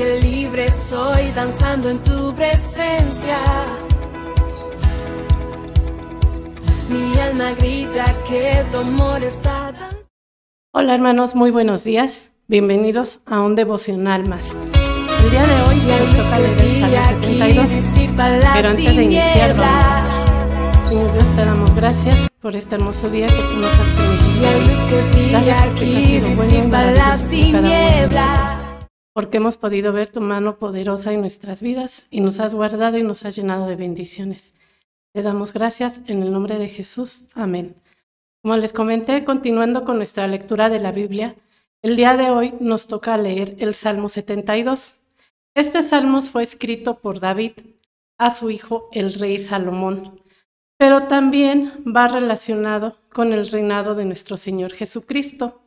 que libre soy danzando en tu presencia. Mi alma grita que tu amor está tan... Hola hermanos, muy buenos días. Bienvenidos a un devocional más. El día de hoy nos toca leer el Salmo 72, pero antes de iniciar vamos a Señor Dios, te damos gracias por este hermoso día que tú nos has permitido. Gracias porque has sido bueno y maravilloso cada uno de nosotros. Porque hemos podido ver tu mano poderosa en nuestras vidas y nos has guardado y nos has llenado de bendiciones. Te damos gracias en el nombre de Jesús. Amén. Como les comenté, continuando con nuestra lectura de la Biblia, el día de hoy nos toca leer el Salmo 72. Este salmo fue escrito por David a su hijo el rey Salomón, pero también va relacionado con el reinado de nuestro Señor Jesucristo.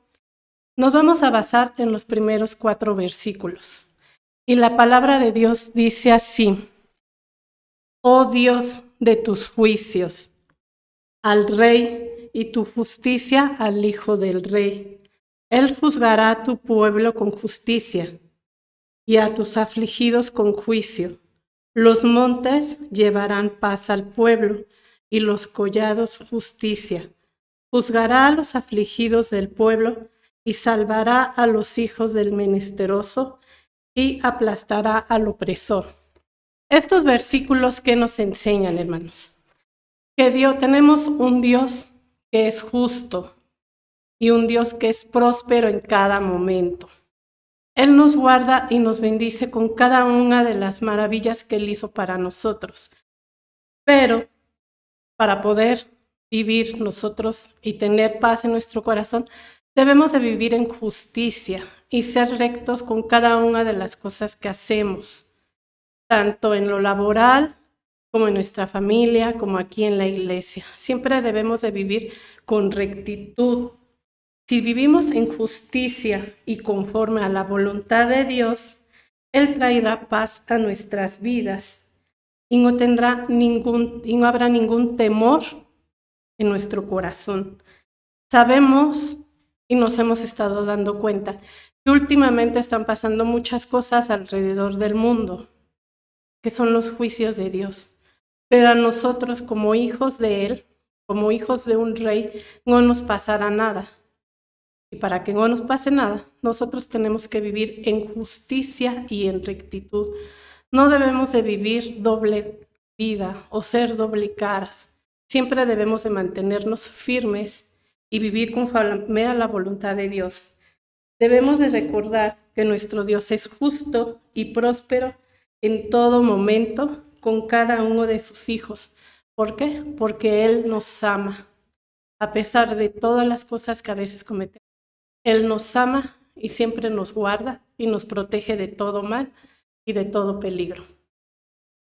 Nos vamos a basar en los primeros cuatro versículos. Y la palabra de Dios dice así, Oh Dios de tus juicios, al rey y tu justicia al Hijo del Rey. Él juzgará a tu pueblo con justicia y a tus afligidos con juicio. Los montes llevarán paz al pueblo y los collados justicia. Juzgará a los afligidos del pueblo y salvará a los hijos del menesteroso y aplastará al opresor. Estos versículos que nos enseñan, hermanos, que Dios tenemos un Dios que es justo y un Dios que es próspero en cada momento. Él nos guarda y nos bendice con cada una de las maravillas que Él hizo para nosotros. Pero para poder vivir nosotros y tener paz en nuestro corazón, debemos de vivir en justicia y ser rectos con cada una de las cosas que hacemos, tanto en lo laboral como en nuestra familia, como aquí en la iglesia. Siempre debemos de vivir con rectitud. Si vivimos en justicia y conforme a la voluntad de Dios, Él traerá paz a nuestras vidas y no tendrá ningún y no habrá ningún temor en nuestro corazón. Sabemos y nos hemos estado dando cuenta que últimamente están pasando muchas cosas alrededor del mundo, que son los juicios de Dios. Pero a nosotros como hijos de Él, como hijos de un rey, no nos pasará nada. Y para que no nos pase nada, nosotros tenemos que vivir en justicia y en rectitud. No debemos de vivir doble vida o ser doble caras. Siempre debemos de mantenernos firmes y vivir conforme a la voluntad de Dios. Debemos de recordar que nuestro Dios es justo y próspero en todo momento con cada uno de sus hijos. ¿Por qué? Porque Él nos ama. A pesar de todas las cosas que a veces cometemos, Él nos ama y siempre nos guarda y nos protege de todo mal y de todo peligro.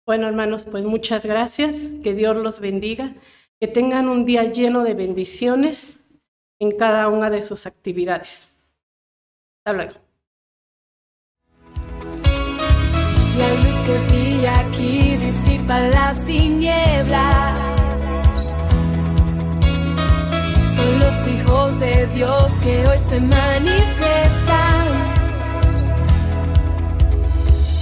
Bueno, hermanos, pues muchas gracias. Que Dios los bendiga. Que tengan un día lleno de bendiciones en cada una de sus actividades. Hasta luego. que brilla aquí disipa las tinieblas. Son los hijos de Dios que hoy se manifiestan.